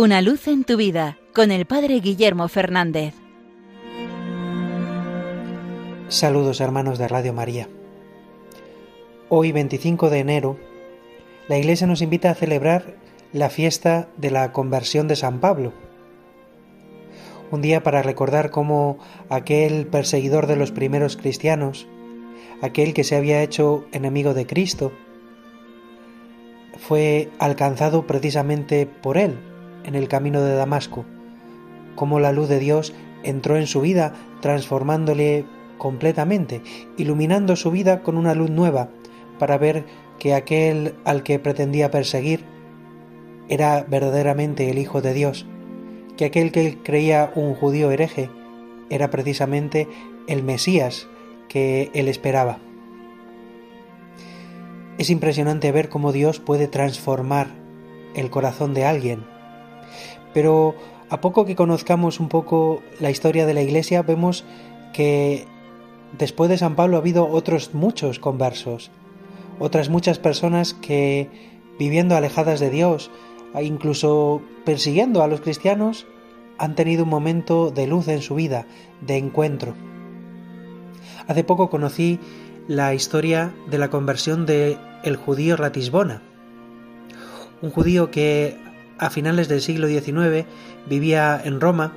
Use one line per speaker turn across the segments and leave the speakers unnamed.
Una luz en tu vida con el Padre Guillermo Fernández.
Saludos hermanos de Radio María. Hoy 25 de enero, la Iglesia nos invita a celebrar la fiesta de la conversión de San Pablo. Un día para recordar cómo aquel perseguidor de los primeros cristianos, aquel que se había hecho enemigo de Cristo, fue alcanzado precisamente por él en el camino de Damasco, cómo la luz de Dios entró en su vida transformándole completamente, iluminando su vida con una luz nueva, para ver que aquel al que pretendía perseguir era verdaderamente el Hijo de Dios, que aquel que él creía un judío hereje era precisamente el Mesías que él esperaba. Es impresionante ver cómo Dios puede transformar el corazón de alguien. Pero a poco que conozcamos un poco la historia de la Iglesia, vemos que después de San Pablo ha habido otros muchos conversos, otras muchas personas que viviendo alejadas de Dios, incluso persiguiendo a los cristianos, han tenido un momento de luz en su vida, de encuentro. Hace poco conocí la historia de la conversión de el judío Ratisbona, un judío que a finales del siglo XIX vivía en Roma,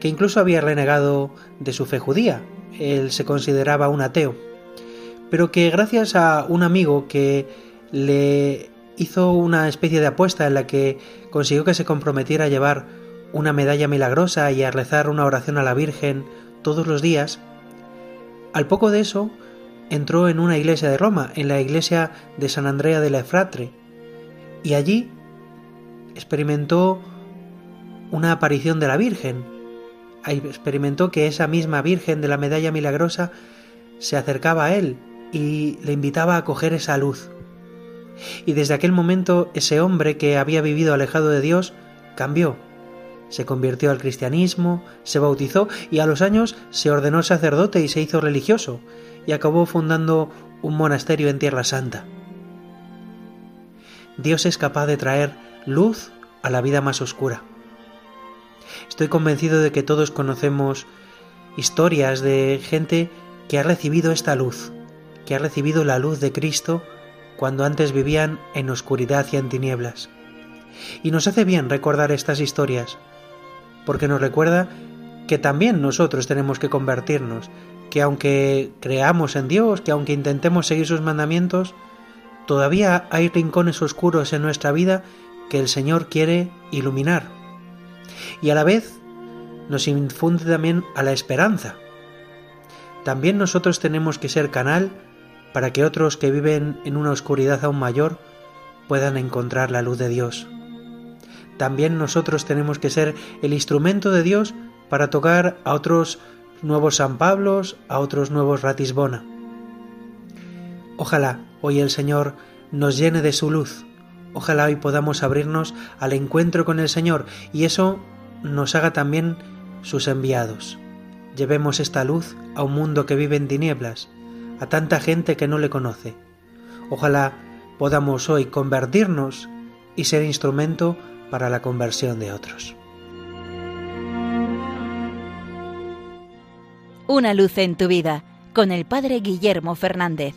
que incluso había renegado de su fe judía, él se consideraba un ateo, pero que gracias a un amigo que le hizo una especie de apuesta en la que consiguió que se comprometiera a llevar una medalla milagrosa y a rezar una oración a la Virgen todos los días, al poco de eso entró en una iglesia de Roma, en la iglesia de San Andrea de la Efratre, y allí experimentó una aparición de la Virgen. Experimentó que esa misma Virgen de la medalla milagrosa se acercaba a él y le invitaba a coger esa luz. Y desde aquel momento ese hombre que había vivido alejado de Dios cambió. Se convirtió al cristianismo, se bautizó y a los años se ordenó sacerdote y se hizo religioso, y acabó fundando un monasterio en Tierra Santa. Dios es capaz de traer luz a la vida más oscura. Estoy convencido de que todos conocemos historias de gente que ha recibido esta luz, que ha recibido la luz de Cristo cuando antes vivían en oscuridad y en tinieblas. Y nos hace bien recordar estas historias, porque nos recuerda que también nosotros tenemos que convertirnos, que aunque creamos en Dios, que aunque intentemos seguir sus mandamientos, todavía hay rincones oscuros en nuestra vida que el Señor quiere iluminar. Y a la vez nos infunde también a la esperanza. También nosotros tenemos que ser canal para que otros que viven en una oscuridad aún mayor puedan encontrar la luz de Dios. También nosotros tenemos que ser el instrumento de Dios para tocar a otros nuevos San Pablos, a otros nuevos Ratisbona. Ojalá hoy el Señor nos llene de su luz. Ojalá hoy podamos abrirnos al encuentro con el Señor y eso nos haga también sus enviados. Llevemos esta luz a un mundo que vive en tinieblas, a tanta gente que no le conoce. Ojalá podamos hoy convertirnos y ser instrumento para la conversión de otros.
Una luz en tu vida con el Padre Guillermo Fernández.